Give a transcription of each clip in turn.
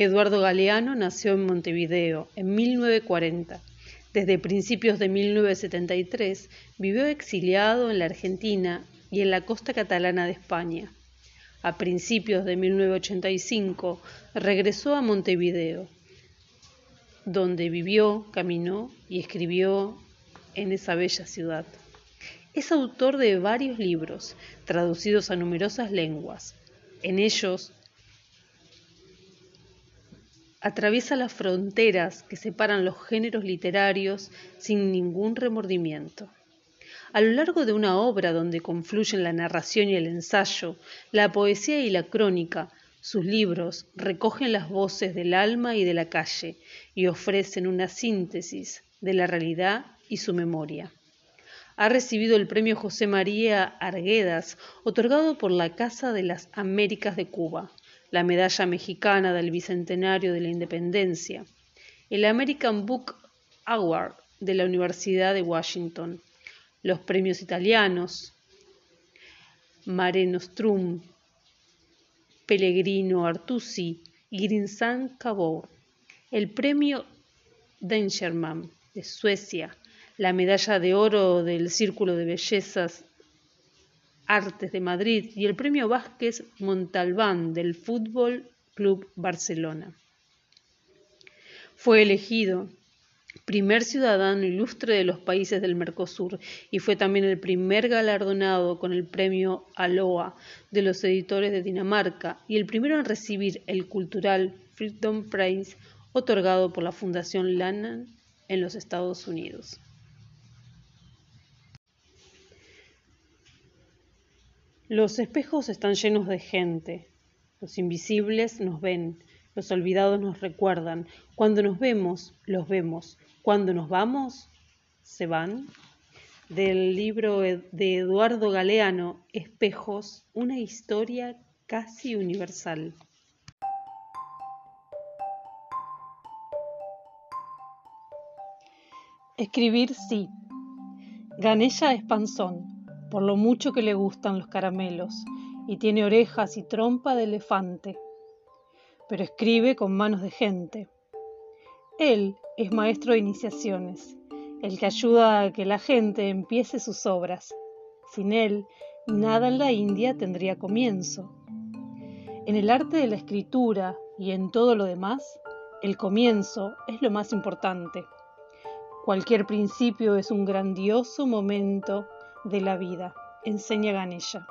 Eduardo Galeano nació en Montevideo en 1940. Desde principios de 1973 vivió exiliado en la Argentina y en la costa catalana de España. A principios de 1985 regresó a Montevideo, donde vivió, caminó y escribió en esa bella ciudad. Es autor de varios libros, traducidos a numerosas lenguas. En ellos atraviesa las fronteras que separan los géneros literarios sin ningún remordimiento. A lo largo de una obra donde confluyen la narración y el ensayo, la poesía y la crónica, sus libros recogen las voces del alma y de la calle y ofrecen una síntesis de la realidad y su memoria. Ha recibido el premio José María Arguedas, otorgado por la Casa de las Américas de Cuba la Medalla Mexicana del Bicentenario de la Independencia, el American Book Award de la Universidad de Washington, los premios italianos Mare Nostrum, Pellegrino Artusi y Grinsan el premio Dengerman de Suecia, la medalla de oro del Círculo de Bellezas Artes de Madrid y el Premio Vázquez Montalbán del Fútbol Club Barcelona. Fue elegido primer ciudadano ilustre de los países del Mercosur y fue también el primer galardonado con el premio Aloha de los editores de Dinamarca y el primero en recibir el cultural Freedom Prize otorgado por la Fundación Lannan en los Estados Unidos. Los espejos están llenos de gente. Los invisibles nos ven, los olvidados nos recuerdan. Cuando nos vemos, los vemos. Cuando nos vamos, se van. Del libro de Eduardo Galeano, Espejos, una historia casi universal. Escribir sí. Ganella es panzón por lo mucho que le gustan los caramelos, y tiene orejas y trompa de elefante, pero escribe con manos de gente. Él es maestro de iniciaciones, el que ayuda a que la gente empiece sus obras. Sin él, nada en la India tendría comienzo. En el arte de la escritura y en todo lo demás, el comienzo es lo más importante. Cualquier principio es un grandioso momento de la vida, enseña Ganella.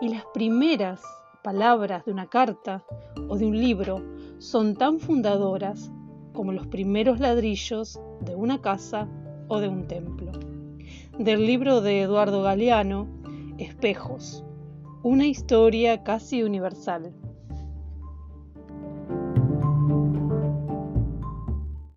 Y las primeras palabras de una carta o de un libro son tan fundadoras como los primeros ladrillos de una casa o de un templo. Del libro de Eduardo Galeano, Espejos, una historia casi universal.